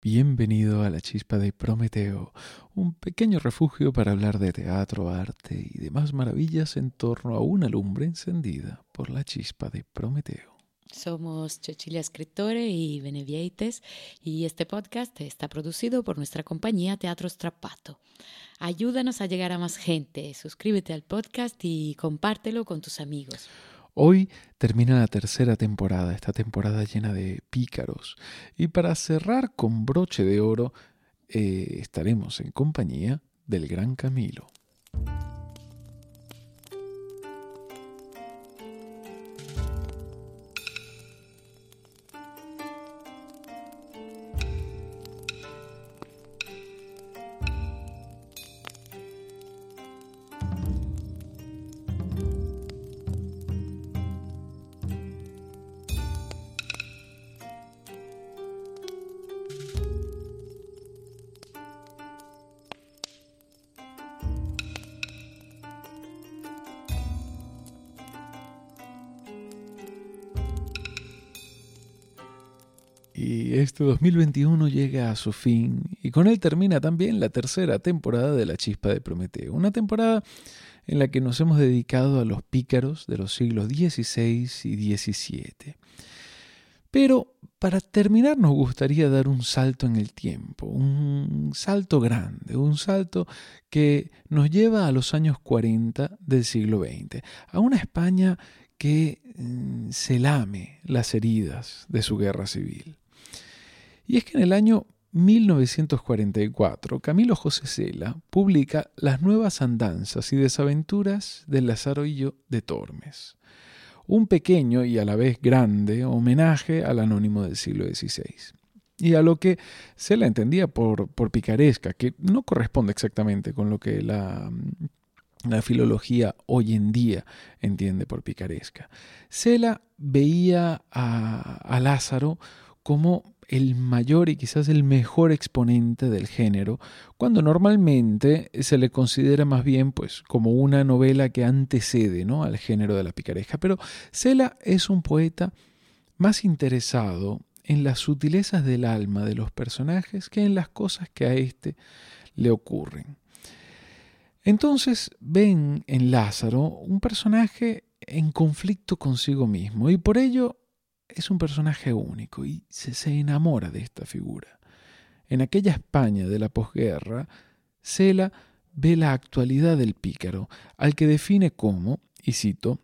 Bienvenido a la chispa de Prometeo, un pequeño refugio para hablar de teatro, arte y demás maravillas en torno a una lumbre encendida por la chispa de Prometeo. Somos Cecilia Escritore y Benevieites y este podcast está producido por nuestra compañía Teatro Strappato. Ayúdanos a llegar a más gente, suscríbete al podcast y compártelo con tus amigos. Hoy termina la tercera temporada, esta temporada llena de pícaros. Y para cerrar con broche de oro, eh, estaremos en compañía del gran Camilo. Y este 2021 llega a su fin y con él termina también la tercera temporada de La Chispa de Prometeo. Una temporada en la que nos hemos dedicado a los pícaros de los siglos XVI y XVII. Pero para terminar nos gustaría dar un salto en el tiempo, un salto grande, un salto que nos lleva a los años 40 del siglo XX, a una España que mm, se lame las heridas de su guerra civil. Y es que en el año 1944, Camilo José Cela publica Las nuevas andanzas y desaventuras del Lazarillo de Tormes, un pequeño y a la vez grande homenaje al anónimo del siglo XVI. Y a lo que Cela entendía por, por picaresca, que no corresponde exactamente con lo que la, la filología hoy en día entiende por picaresca. Cela veía a, a Lázaro como el mayor y quizás el mejor exponente del género, cuando normalmente se le considera más bien pues como una novela que antecede ¿no? al género de la picaresca. Pero Cela es un poeta más interesado en las sutilezas del alma de los personajes que en las cosas que a éste le ocurren. Entonces ven en Lázaro un personaje en conflicto consigo mismo y por ello es un personaje único y se, se enamora de esta figura. En aquella España de la posguerra, Cela ve la actualidad del pícaro, al que define como, y cito,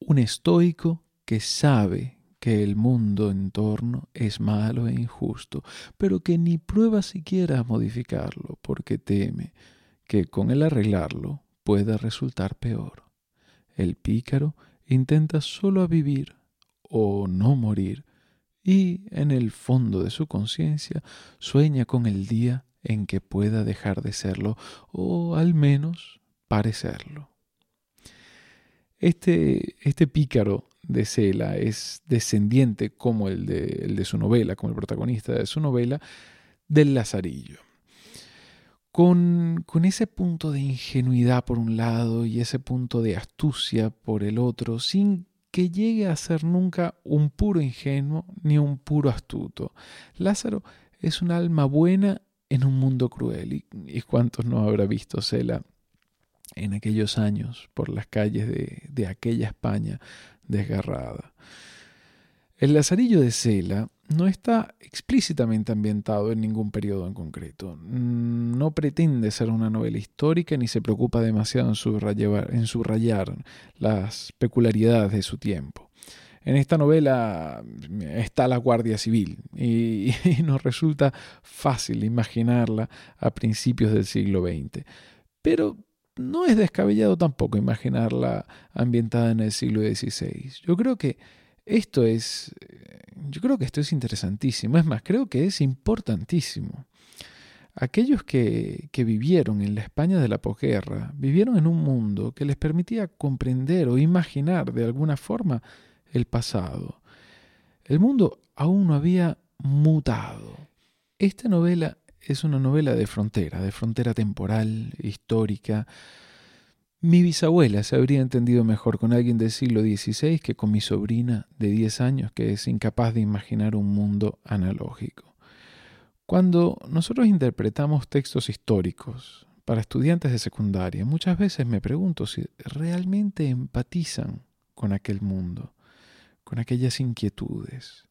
un estoico que sabe que el mundo en torno es malo e injusto, pero que ni prueba siquiera a modificarlo, porque teme que con el arreglarlo pueda resultar peor. El pícaro intenta solo a vivir o no morir, y en el fondo de su conciencia sueña con el día en que pueda dejar de serlo, o al menos parecerlo. Este, este pícaro de Cela es descendiente, como el de, el de su novela, como el protagonista de su novela, del Lazarillo. Con, con, ese punto de ingenuidad por un lado y ese punto de astucia por el otro, sin que llegue a ser nunca un puro ingenuo ni un puro astuto. Lázaro es un alma buena en un mundo cruel. ¿Y, y cuántos no habrá visto Cela en aquellos años por las calles de, de aquella España desgarrada? El Lazarillo de Cela no está explícitamente ambientado en ningún periodo en concreto. No pretende ser una novela histórica ni se preocupa demasiado en subrayar, las peculiaridades de su tiempo. En esta novela está la Guardia Civil y, nos resulta fácil imaginarla a principios del siglo XX. Pero no es descabellado tampoco imaginarla ambientada en el siglo XVI. Yo creo que esto es, yo creo que esto es interesantísimo, es más, creo que es importantísimo. Aquellos que, que vivieron en la España de la posguerra vivieron en un mundo que les permitía comprender o imaginar de alguna forma el pasado. El mundo aún no había mutado. Esta novela es una novela de frontera, de frontera temporal, histórica, mi bisabuela se habría entendido mejor con alguien del siglo XVI que con mi sobrina de 10 años que es incapaz de imaginar un mundo analógico. Cuando nosotros interpretamos textos históricos para estudiantes de secundaria, muchas veces me pregunto si realmente empatizan con aquel mundo, con aquellas inquietudes.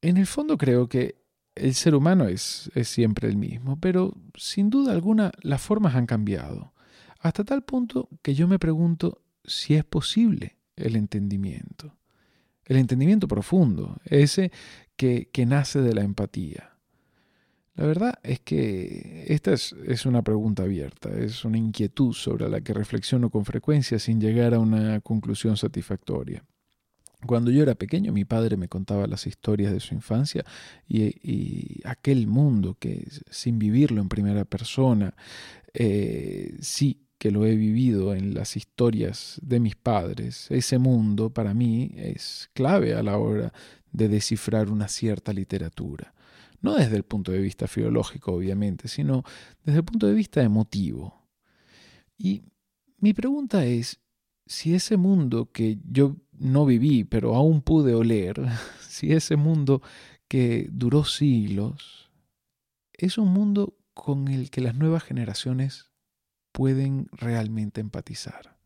En el fondo creo que el ser humano es, siempre el mismo, pero sin duda alguna las formas han cambiado, hasta tal punto que yo me pregunto si es posible el entendimiento, el entendimiento profundo, ese que, nace de la empatía. La verdad es que esta es, es, una pregunta abierta, es una inquietud sobre la que reflexiono con frecuencia sin llegar a una conclusión satisfactoria. Cuando yo era pequeño, mi padre me contaba las historias de su infancia y, aquel mundo que sin vivirlo en primera persona, eh, sí que lo he vivido en las historias de mis padres. Ese mundo para mí es clave a la hora de descifrar una cierta literatura. No desde el punto de vista filológico, obviamente, sino desde el punto de vista emotivo. Y mi pregunta es, si ese mundo que yo no viví, pero aún pude oler, si ese mundo que duró siglos, es un mundo con el que las nuevas generaciones pueden realmente empatizar.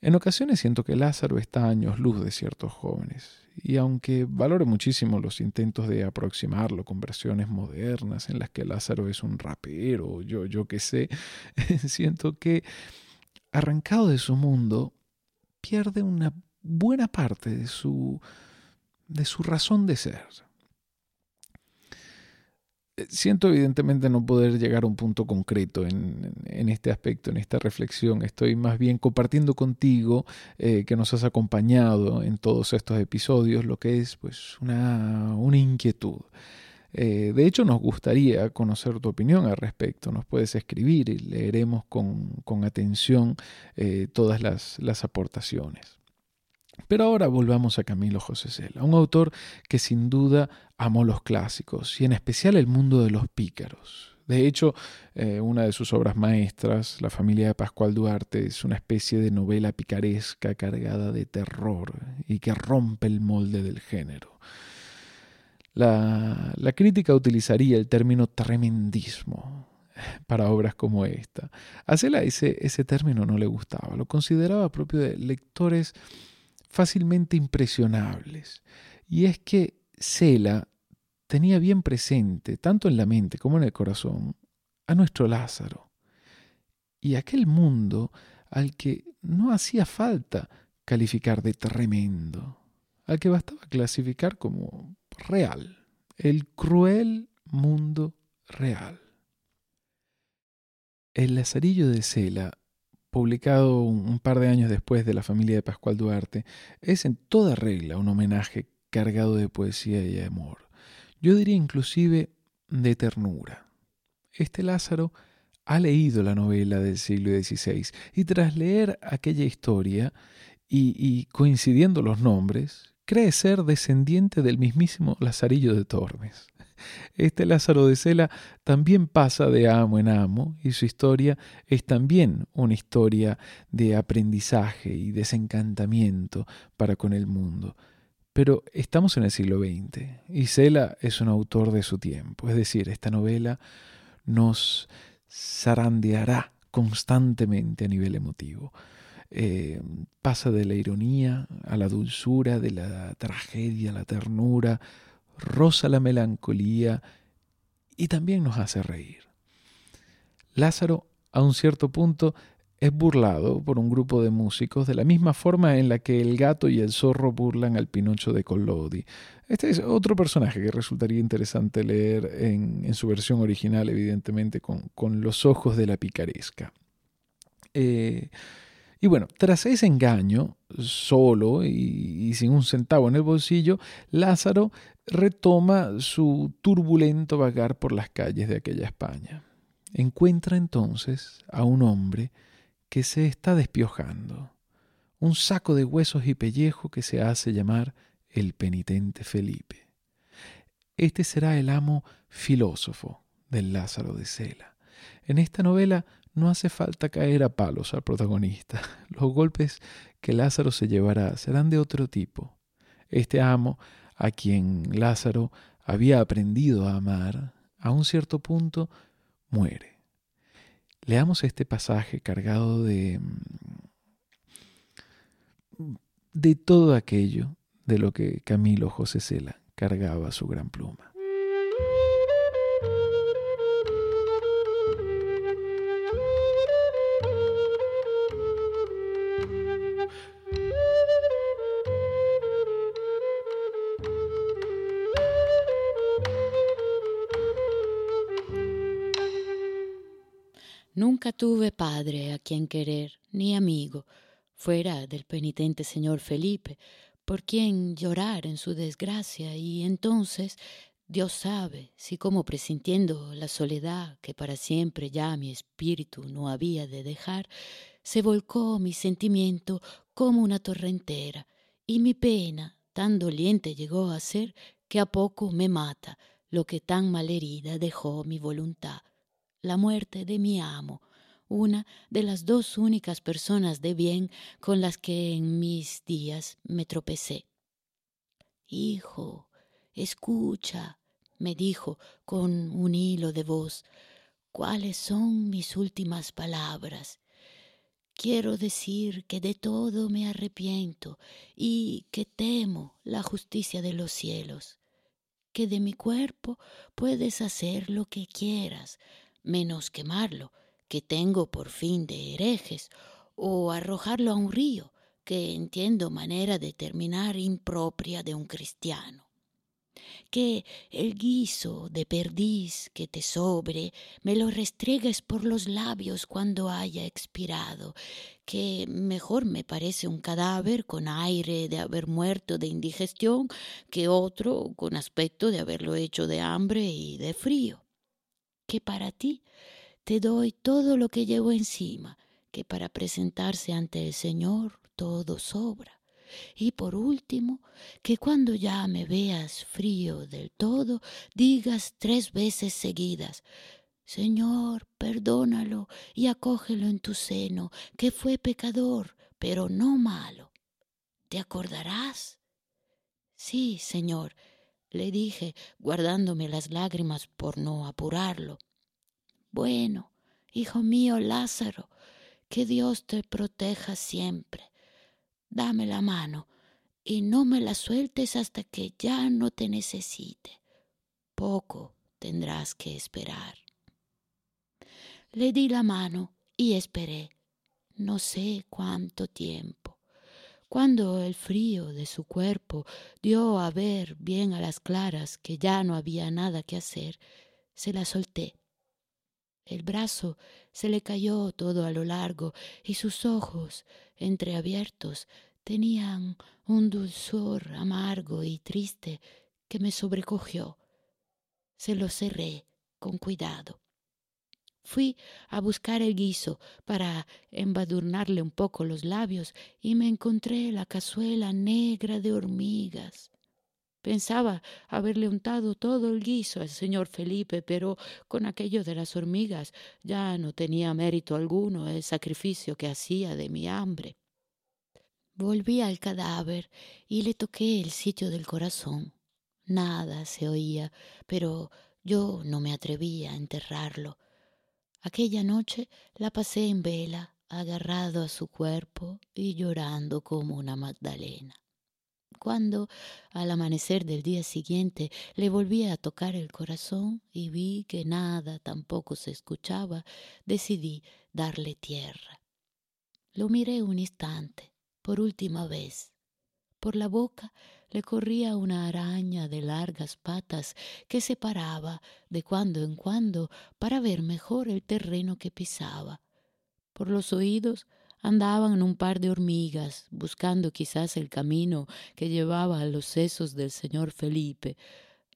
En ocasiones siento que Lázaro está a años luz de ciertos jóvenes, y aunque valore muchísimo los intentos de aproximarlo con versiones modernas en las que Lázaro es un rapero, yo, yo qué sé, siento que arrancado de su mundo, pierde una buena parte de su, de su razón de ser. Eh, siento evidentemente no poder llegar a un punto concreto en, en este aspecto, en esta reflexión. Estoy más bien compartiendo contigo eh, que nos has acompañado en todos estos episodios lo que es pues una, una inquietud. Eh, de hecho, nos gustaría conocer tu opinión al respecto. Nos puedes escribir y leeremos con, atención eh, todas las, las, aportaciones. Pero ahora volvamos a Camilo José Cela, un autor que sin duda amó los clásicos y en especial el mundo de los pícaros. De hecho, eh, una de sus obras maestras, La familia de Pascual Duarte, es una especie de novela picaresca cargada de terror y que rompe el molde del género. La, crítica utilizaría el término tremendismo para obras como esta. A Cela ese, ese término no le gustaba, lo consideraba propio de lectores fácilmente impresionables. Y es que Cela tenía bien presente, tanto en la mente como en el corazón, a nuestro Lázaro y aquel mundo al que no hacía falta calificar de tremendo, al que bastaba clasificar como real, el cruel mundo real. El Lazarillo de Cela, publicado un par de años después de la familia de Pascual Duarte, es en toda regla un homenaje cargado de poesía y amor. Yo diría inclusive de ternura. Este Lázaro ha leído la novela del siglo XVI y tras leer aquella historia y coincidiendo los nombres, cree ser descendiente del mismísimo Lazarillo de Tormes. Este Lázaro de Cela también pasa de amo en amo y su historia es también una historia de aprendizaje y desencantamiento para con el mundo. Pero estamos en el siglo XX y Cela es un autor de su tiempo, es decir, esta novela nos zarandeará constantemente a nivel emotivo. Eh, pasa de la ironía a la dulzura, de la tragedia a la ternura, roza la melancolía y también nos hace reír. Lázaro, a un cierto punto, es burlado por un grupo de músicos de la misma forma en la que el gato y el zorro burlan al Pinocho de Collodi. Este es otro personaje que resultaría interesante leer en, su versión original, evidentemente, con, los ojos de la picaresca. Eh, y bueno, tras ese engaño, solo y, sin un centavo en el bolsillo, Lázaro retoma su turbulento vagar por las calles de aquella España. Encuentra entonces a un hombre que se está despiojando, un saco de huesos y pellejo que se hace llamar el penitente Felipe. Este será el amo filósofo del Lázaro de Cela. En esta novela no hace falta caer a palos al protagonista. Los golpes que Lázaro se llevará serán de otro tipo. Este amo a quien Lázaro había aprendido a amar, a un cierto punto muere. Leamos este pasaje cargado de, de todo aquello de lo que Camilo José Cela cargaba su gran pluma. Tuve padre a quien querer, ni amigo, fuera del penitente señor Felipe, por quien llorar en su desgracia, y entonces Dios sabe si como presintiendo la soledad que para siempre ya mi espíritu no había de dejar, se volcó mi sentimiento como una torrentera, y mi pena tan doliente llegó a ser que a poco me mata lo que tan malherida dejó mi voluntad la muerte de mi amo, una de las dos únicas personas de bien con las que en mis días me tropecé. Hijo, escucha, me dijo con un hilo de voz, cuáles son mis últimas palabras. Quiero decir que de todo me arrepiento y que temo la justicia de los cielos, que de mi cuerpo puedes hacer lo que quieras, menos quemarlo, que tengo por fin de herejes, o arrojarlo a un río, que entiendo manera de terminar impropia de un cristiano. Que el guiso de perdiz que te sobre me lo restregues por los labios cuando haya expirado, que mejor me parece un cadáver con aire de haber muerto de indigestión que otro con aspecto de haberlo hecho de hambre y de frío que para ti te doy todo lo que llevo encima, que para presentarse ante el Señor todo sobra. Y por último, que cuando ya me veas frío del todo, digas tres veces seguidas, Señor, perdónalo y acógelo en tu seno, que fue pecador, pero no malo. ¿Te acordarás? Sí, Señor, le dije, guardándome las lágrimas por no apurarlo. Bueno, hijo mío Lázaro, que Dios te proteja siempre. Dame la mano y no me la sueltes hasta que ya no te necesite. Poco tendrás que esperar. Le di la mano y esperé, no sé cuánto tiempo. Cuando el frío de su cuerpo dio a ver bien a las claras que ya no había nada que hacer, se la solté. El brazo se le cayó todo a lo largo y sus ojos, entreabiertos, tenían un dulzor amargo y triste que me sobrecogió. Se lo cerré con cuidado. Fui a buscar el guiso para embadurnarle un poco los labios y me encontré la cazuela negra de hormigas. Pensaba haberle untado todo el guiso al señor Felipe, pero con aquello de las hormigas ya no tenía mérito alguno el sacrificio que hacía de mi hambre. Volví al cadáver y le toqué el sitio del corazón. Nada se oía, pero yo no me atrevía a enterrarlo. Aquella noche la pasé en vela, agarrado a su cuerpo y llorando como una Magdalena. Cuando, al amanecer del día siguiente, le volví a tocar el corazón y vi que nada tampoco se escuchaba, decidí darle tierra. Lo miré un instante, por última vez. Por la boca le corría una araña de largas patas que se paraba de cuando en cuando para ver mejor el terreno que pisaba. Por los oídos andaban un par de hormigas, buscando quizás el camino que llevaba a los sesos del señor Felipe,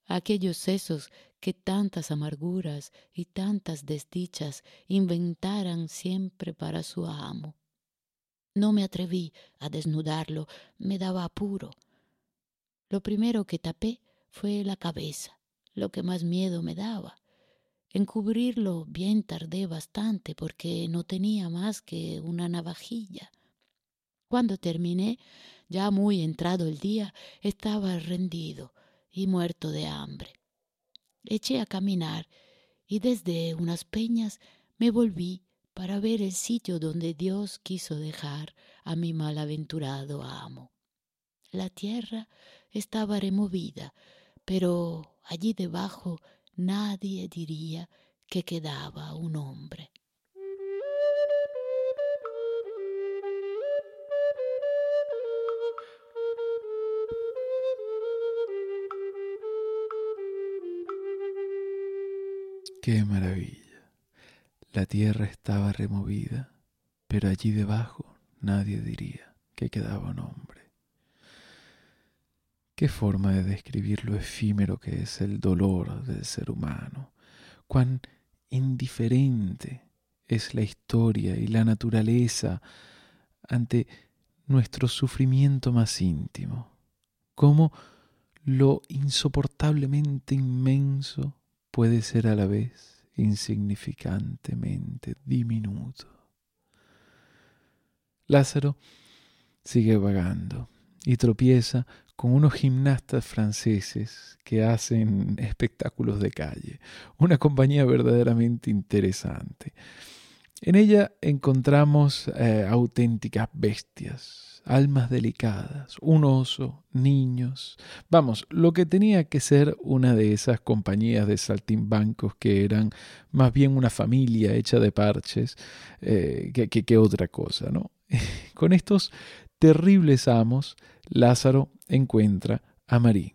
aquellos sesos que tantas amarguras y tantas desdichas inventaran siempre para su amo. No me atreví a desnudarlo, me daba apuro. Lo primero que tapé fue la cabeza, lo que más miedo me daba. Encubrirlo bien tardé bastante porque no tenía más que una navajilla. Cuando terminé, ya muy entrado el día, estaba rendido y muerto de hambre. Eché a caminar y desde unas peñas me volví para ver el sitio donde Dios quiso dejar a mi malaventurado amo. La tierra estaba removida, pero allí debajo nadie diría que quedaba un hombre. Qué maravilla. La tierra estaba removida, pero allí debajo nadie diría que quedaba un hombre. Qué forma de describir lo efímero que es el dolor del ser humano, cuán indiferente es la historia y la naturaleza ante nuestro sufrimiento más íntimo, cómo lo insoportablemente inmenso puede ser a la vez insignificantemente diminuto. Lázaro sigue vagando y tropieza con unos gimnastas franceses que hacen espectáculos de calle, una compañía verdaderamente interesante. En ella encontramos eh, auténticas bestias, almas delicadas, un oso, niños. Vamos, lo que tenía que ser una de esas compañías de saltimbancos que eran más bien una familia hecha de parches eh, que, otra cosa, ¿no? Con estos terribles amos, Lázaro encuentra a Marí,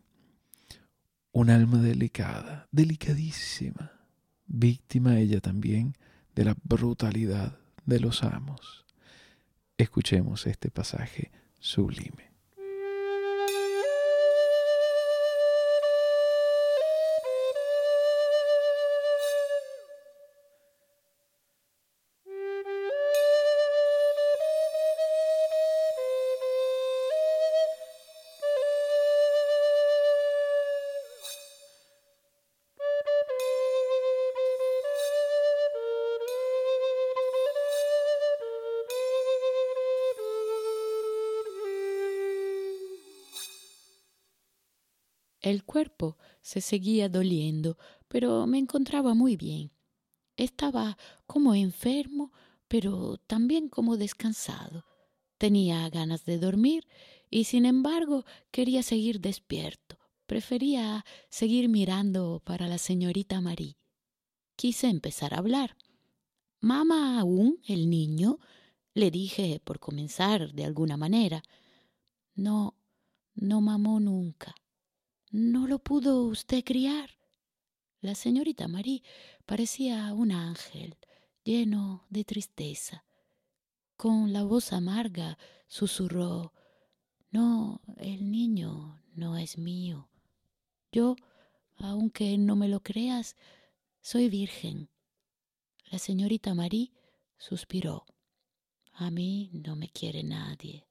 un alma delicada, delicadísima, víctima ella también de la brutalidad de los amos. Escuchemos este pasaje sublime. El cuerpo se seguía doliendo, pero me encontraba muy bien. Estaba como enfermo, pero también como descansado. Tenía ganas de dormir y sin embargo quería seguir despierto. Prefería seguir mirando para la señorita Marie. Quise empezar a hablar. ¿Mama aún el niño? le dije por comenzar de alguna manera. No, no mamó nunca. ¿No lo pudo usted criar? La señorita Marie parecía un ángel lleno de tristeza. Con la voz amarga susurró No, el niño no es mío. Yo, aunque no me lo creas, soy virgen. La señorita Marie suspiró. A mí no me quiere nadie.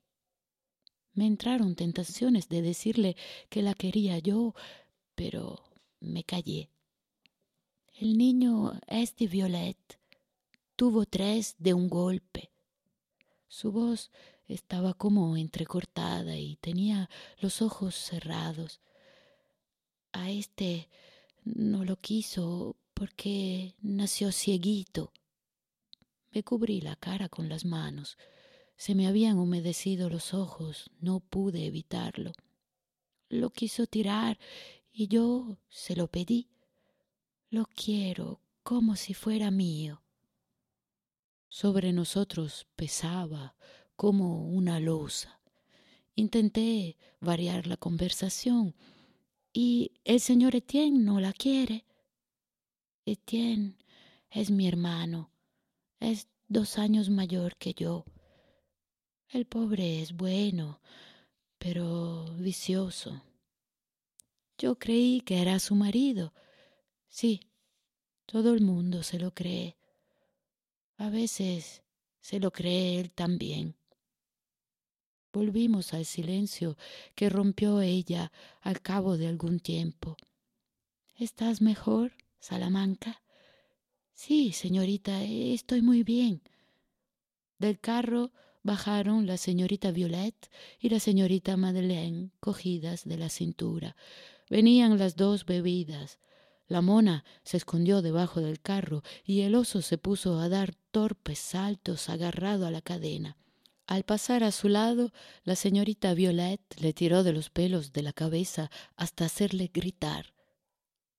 Me entraron tentaciones de decirle que la quería yo, pero me callé. El niño es de Violet. Tuvo tres de un golpe. Su voz estaba como entrecortada y tenía los ojos cerrados. A este no lo quiso porque nació cieguito. Me cubrí la cara con las manos. Se me habían humedecido los ojos, no pude evitarlo. Lo quiso tirar y yo se lo pedí. Lo quiero como si fuera mío. Sobre nosotros pesaba como una losa. Intenté variar la conversación. ¿Y el señor Etienne no la quiere? Etienne es mi hermano. Es dos años mayor que yo. El pobre es bueno, pero vicioso. Yo creí que era su marido. Sí, todo el mundo se lo cree. A veces se lo cree él también. Volvimos al silencio que rompió ella al cabo de algún tiempo. ¿Estás mejor, Salamanca? Sí, señorita, estoy muy bien. Del carro bajaron la señorita Violet y la señorita Madeleine cogidas de la cintura. Venían las dos bebidas. La mona se escondió debajo del carro y el oso se puso a dar torpes saltos agarrado a la cadena. Al pasar a su lado, la señorita Violet le tiró de los pelos de la cabeza hasta hacerle gritar.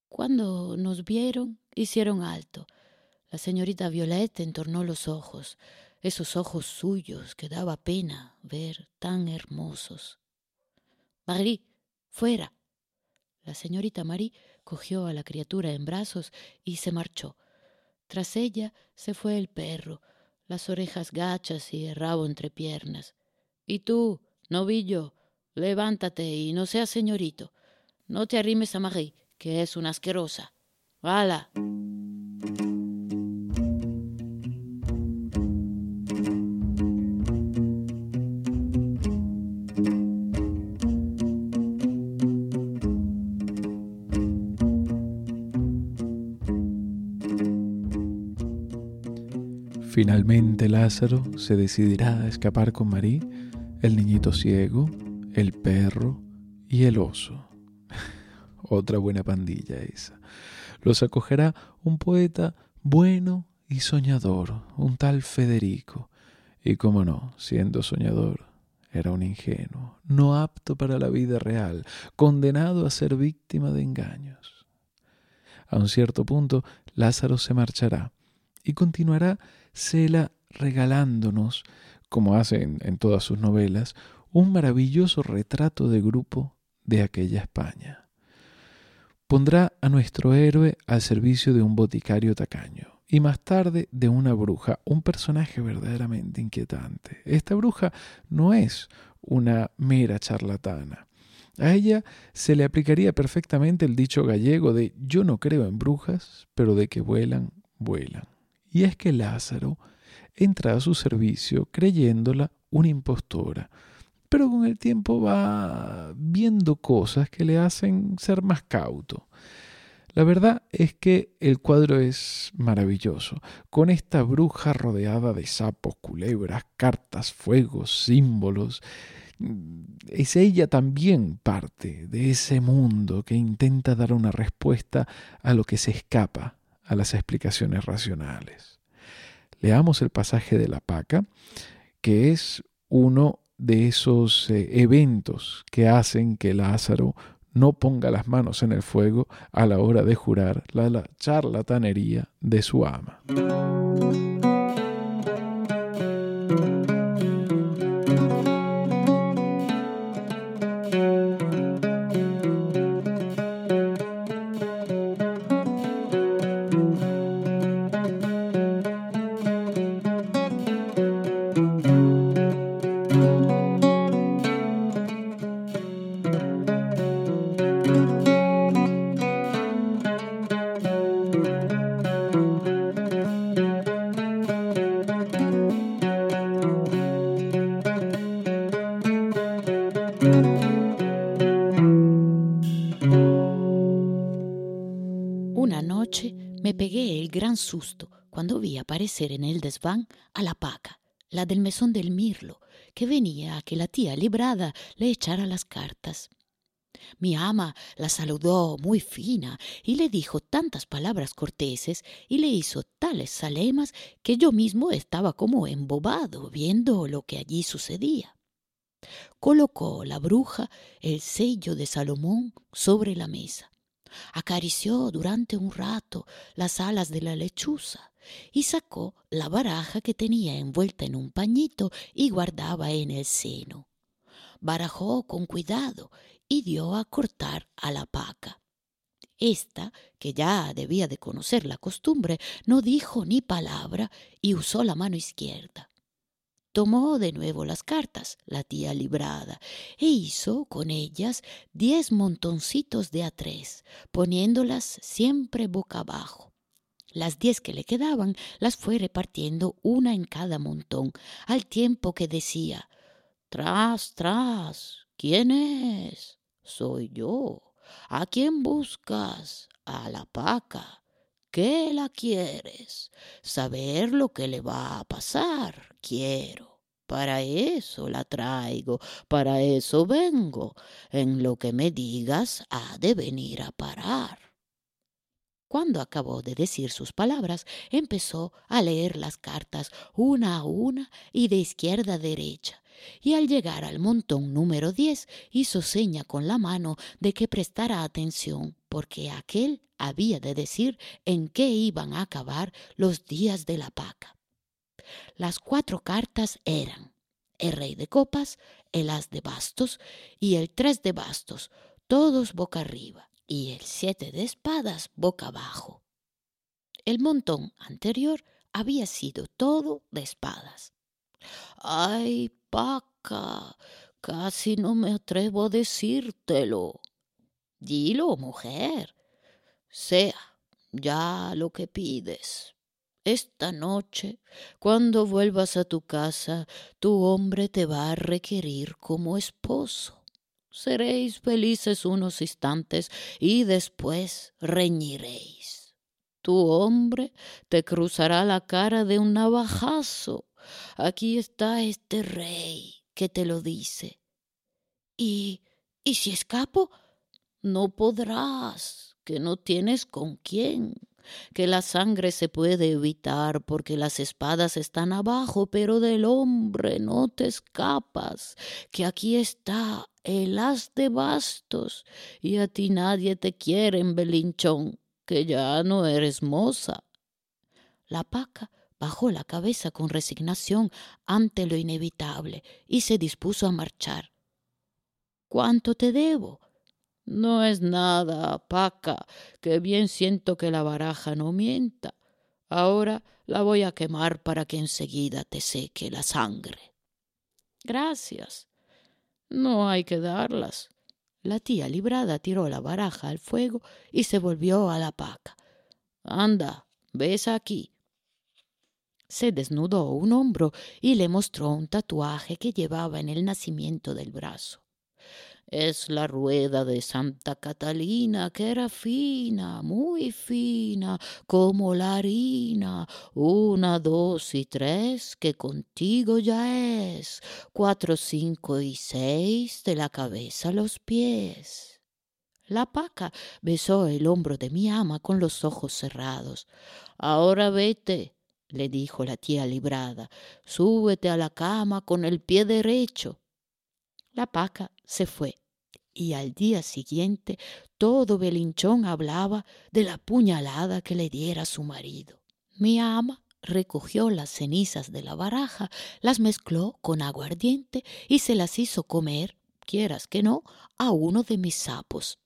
Cuando nos vieron, hicieron alto. La señorita Violet entornó los ojos, esos ojos suyos que daba pena ver tan hermosos. Marie, fuera. La señorita Marie cogió a la criatura en brazos y se marchó. Tras ella se fue el perro, las orejas gachas y el rabo entre piernas. Y tú, novillo, levántate y no seas señorito. No te arrimes a Marie, que es una asquerosa. ¡Hala! Finalmente Lázaro se decidirá a escapar con Marí, el niñito ciego, el perro y el oso. Otra buena pandilla esa. Los acogerá un poeta bueno y soñador, un tal Federico. Y cómo no, siendo soñador, era un ingenuo, no apto para la vida real, condenado a ser víctima de engaños. A un cierto punto, Lázaro se marchará y continuará Cela regalándonos, como hace en, todas sus novelas, un maravilloso retrato de grupo de aquella España. Pondrá a nuestro héroe al servicio de un boticario tacaño y más tarde de una bruja, un personaje verdaderamente inquietante. Esta bruja no es una mera charlatana. A ella se le aplicaría perfectamente el dicho gallego de yo no creo en brujas, pero de que vuelan, vuelan y es que Lázaro entra a su servicio creyéndola una impostora, pero con el tiempo va viendo cosas que le hacen ser más cauto. La verdad es que el cuadro es maravilloso, con esta bruja rodeada de sapos, culebras, cartas, fuegos, símbolos. Es ella también parte de ese mundo que intenta dar una respuesta a lo que se escapa a las explicaciones racionales. Leamos el pasaje de la paca, que es uno de esos eh, eventos que hacen que Lázaro no ponga las manos en el fuego a la hora de jurar la charlatanería de su ama. Cuando vi aparecer en el desván a la paca, la del mesón del mirlo, que venía a que la tía librada le echara las cartas. Mi ama la saludó muy fina y le dijo tantas palabras corteses y le hizo tales salemas que yo mismo estaba como embobado viendo lo que allí sucedía. Colocó la bruja el sello de Salomón sobre la mesa acarició durante un rato las alas de la lechuza y sacó la baraja que tenía envuelta en un pañito y guardaba en el seno. Barajó con cuidado y dio a cortar a la paca. Esta, que ya debía de conocer la costumbre, no dijo ni palabra y usó la mano izquierda. Tomó de nuevo las cartas, la tía librada, e hizo con ellas diez montoncitos de a tres, poniéndolas siempre boca abajo. Las diez que le quedaban las fue repartiendo una en cada montón, al tiempo que decía Tras, tras, ¿quién es? Soy yo. ¿A quién buscas? A la paca. ¿Qué la quieres? Saber lo que le va a pasar, quiero. Para eso la traigo, para eso vengo. En lo que me digas ha de venir a parar. Cuando acabó de decir sus palabras, empezó a leer las cartas una a una y de izquierda a derecha, y al llegar al montón número diez hizo seña con la mano de que prestara atención, porque aquel había de decir en qué iban a acabar los días de la paca. Las cuatro cartas eran el rey de copas, el as de bastos y el tres de bastos, todos boca arriba, y el siete de espadas boca abajo. El montón anterior había sido todo de espadas. ¡Ay, Paca! Casi no me atrevo a decírtelo. Dilo, mujer. Sea ya lo que pides. Esta noche, cuando vuelvas a tu casa, tu hombre te va a requerir como esposo. Seréis felices unos instantes y después reñiréis. Tu hombre te cruzará la cara de un navajazo. Aquí está este rey que te lo dice. ¿Y, y si escapo? No podrás, que no tienes con quién que la sangre se puede evitar porque las espadas están abajo, pero del hombre no te escapas, que aquí está el as de bastos y a ti nadie te quiere en Belinchón, que ya no eres moza. La paca bajó la cabeza con resignación ante lo inevitable y se dispuso a marchar. ¿Cuánto te debo? No es nada, Paca, que bien siento que la baraja no mienta. Ahora la voy a quemar para que enseguida te seque la sangre. Gracias. No hay que darlas. La tía librada tiró la baraja al fuego y se volvió a la paca. Anda, ves aquí. Se desnudó un hombro y le mostró un tatuaje que llevaba en el nacimiento del brazo. Es la rueda de Santa Catalina, que era fina, muy fina, como la harina. Una, dos y tres, que contigo ya es. Cuatro, cinco y seis, de la cabeza a los pies. La paca besó el hombro de mi ama con los ojos cerrados. Ahora vete, le dijo la tía librada, súbete a la cama con el pie derecho. La paca se fue y al día siguiente todo Belinchón hablaba de la puñalada que le diera su marido. Mi ama recogió las cenizas de la baraja, las mezcló con aguardiente y se las hizo comer, quieras que no, a uno de mis sapos.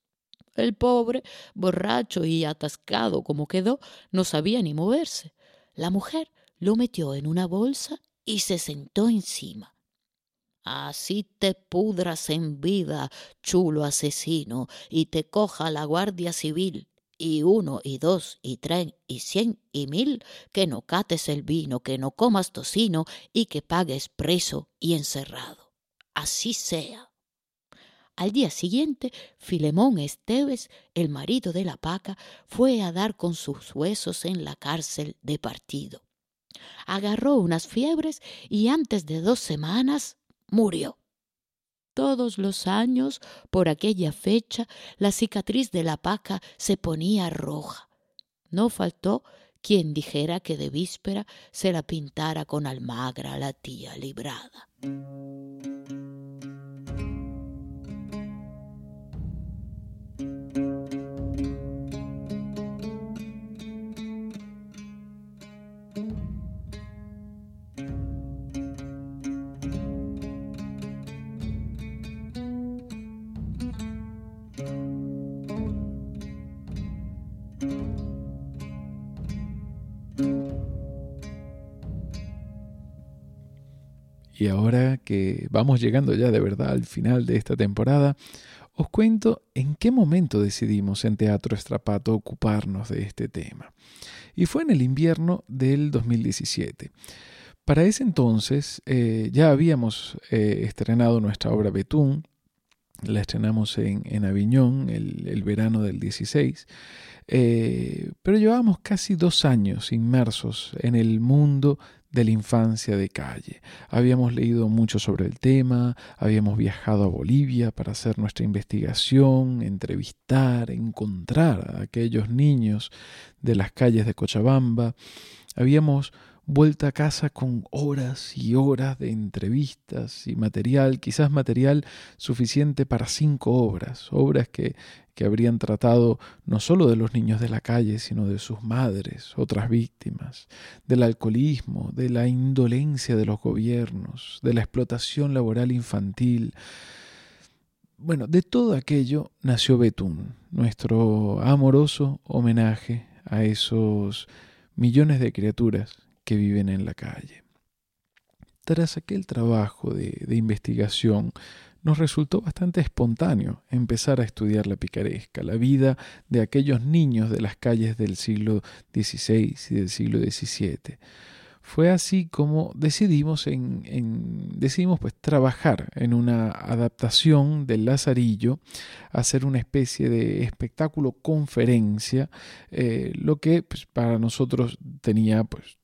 El pobre, borracho y atascado como quedó, no sabía ni moverse. La mujer lo metió en una bolsa y se sentó encima. Así te pudras en vida, chulo asesino, y te coja la Guardia Civil, y uno, y dos, y tres, y cien, y mil, que no cates el vino, que no comas tocino, y que pagues preso y encerrado. Así sea. Al día siguiente, Filemón Esteves, el marido de la paca, fue a dar con sus huesos en la cárcel de partido. Agarró unas fiebres y antes de dos semanas murió. Todos los años, por aquella fecha, la cicatriz de la paca se ponía roja. No faltó quien dijera que de víspera se la pintara con almagra la tía librada. Y ahora que vamos llegando ya de verdad al final de esta temporada, os cuento en qué momento decidimos en Teatro Estrapato ocuparnos de este tema. Y fue en el invierno del 2017. Para ese entonces eh, ya habíamos eh, estrenado nuestra obra Betún, la estrenamos en, en Aviñón el, el, verano del 16, eh, pero llevábamos casi dos años inmersos en el mundo de la infancia de calle. Habíamos leído mucho sobre el tema, habíamos viajado a Bolivia para hacer nuestra investigación, entrevistar, encontrar a aquellos niños de las calles de Cochabamba. Habíamos vuelto a casa con horas y horas de entrevistas y material, quizás material suficiente para cinco obras, obras que que habrían tratado no solo de los niños de la calle, sino de sus madres, otras víctimas, del alcoholismo, de la indolencia de los gobiernos, de la explotación laboral infantil. Bueno, de todo aquello nació Betún, nuestro amoroso homenaje a esos millones de criaturas que viven en la calle. Tras aquel trabajo de, investigación, nos resultó bastante espontáneo empezar a estudiar la picaresca, la vida de aquellos niños de las calles del siglo XVI y del siglo XVII. Fue así como decidimos, en, decidimos pues, trabajar en una adaptación del Lazarillo, hacer una especie de espectáculo conferencia, eh, lo que pues, para nosotros tenía pues,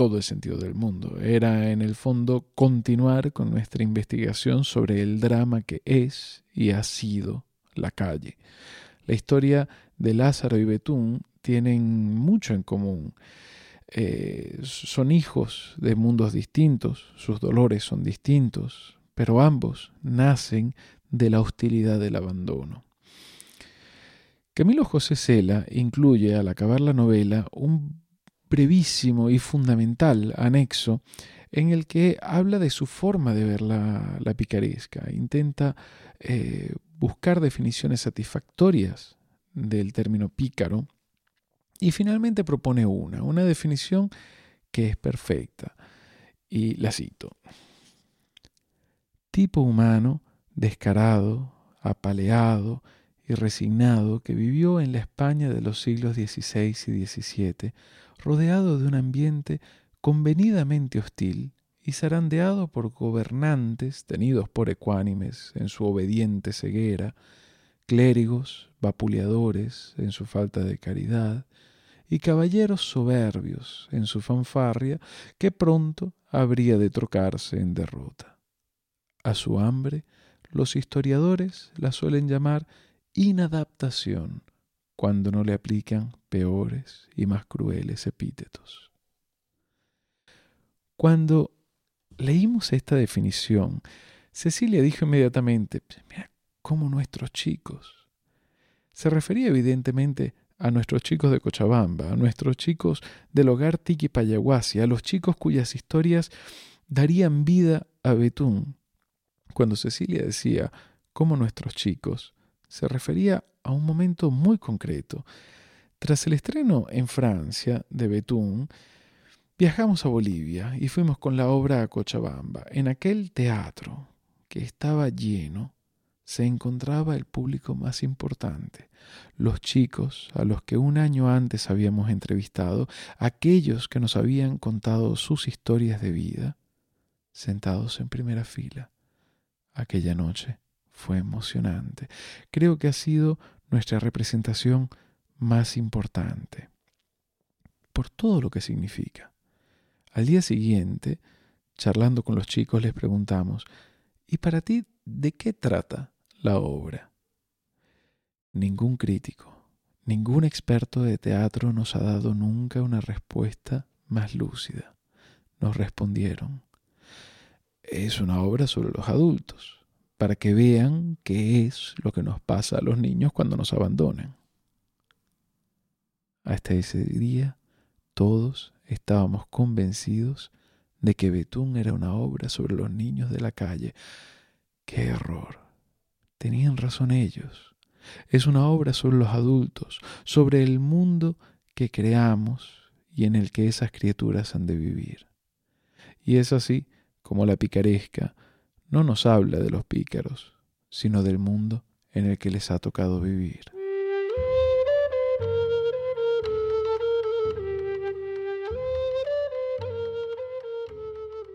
todo el sentido del mundo. Era en el fondo continuar con nuestra investigación sobre el drama que es y ha sido la calle. La historia de Lázaro y Betún tienen mucho en común. Eh, son hijos de mundos distintos, sus dolores son distintos, pero ambos nacen de la hostilidad del abandono. Camilo José Cela incluye al acabar la novela un brevísimo y fundamental anexo en el que habla de su forma de ver la, picaresca. Intenta eh, buscar definiciones satisfactorias del término pícaro y finalmente propone una, una definición que es perfecta. Y la cito. Tipo humano, descarado, apaleado y resignado que vivió en la España de los siglos XVI y XVII, rodeado de un ambiente convenidamente hostil y zarandeado por gobernantes tenidos por ecuánimes en su obediente ceguera, clérigos vapuleadores en su falta de caridad, y caballeros soberbios en su fanfarria que pronto habría de trocarse en derrota. A su hambre, los historiadores la suelen llamar inadaptación, cuando no le aplican peores y más crueles epítetos. Cuando leímos esta definición, Cecilia dijo inmediatamente, mira cómo nuestros chicos. Se refería evidentemente a nuestros chicos de Cochabamba, a nuestros chicos del hogar Tiki Payaguasi, a los chicos cuyas historias darían vida a Betún. Cuando Cecilia decía, cómo nuestros chicos, se refería a un momento muy concreto. Tras el estreno en Francia de Betún, viajamos a Bolivia y fuimos con la obra a Cochabamba. En aquel teatro, que estaba lleno, se encontraba el público más importante, los chicos a los que un año antes habíamos entrevistado, aquellos que nos habían contado sus historias de vida, sentados en primera fila. Aquella noche fue emocionante. Creo que ha sido nuestra representación más importante, por todo lo que significa. Al día siguiente, charlando con los chicos, les preguntamos, ¿y para ti de qué trata la obra? Ningún crítico, ningún experto de teatro nos ha dado nunca una respuesta más lúcida. Nos respondieron, es una obra sobre los adultos para que vean qué es lo que nos pasa a los niños cuando nos abandonan. Hasta ese día todos estábamos convencidos de que Betún era una obra sobre los niños de la calle. ¡Qué error! Tenían razón ellos. Es una obra sobre los adultos, sobre el mundo que creamos y en el que esas criaturas han de vivir. Y es así como la picaresca no nos habla de los pícaros, sino del mundo en el que les ha tocado vivir.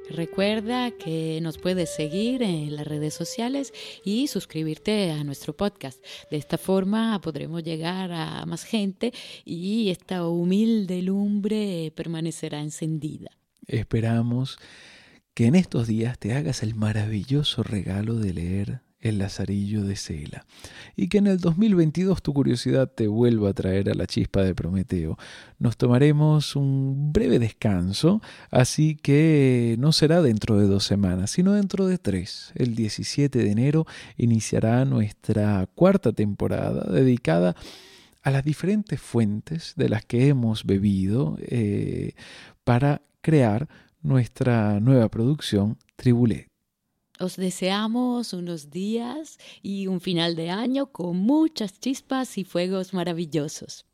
Recuerda que nos puedes seguir en las redes sociales y suscribirte a nuestro podcast. De esta forma podremos llegar a más gente y esta humilde lumbre permanecerá encendida. Esperamos que en estos días te hagas el maravilloso regalo de leer El Lazarillo de Cela y que en el 2022 tu curiosidad te vuelva a traer a la chispa de Prometeo. Nos tomaremos un breve descanso, así que no será dentro de dos semanas, sino dentro de tres. El 17 de enero iniciará nuestra cuarta temporada dedicada a las diferentes fuentes de las que hemos bebido eh, para crear nuestra nueva producción Tribulet. Os deseamos unos días y un final de año con muchas chispas y fuegos maravillosos.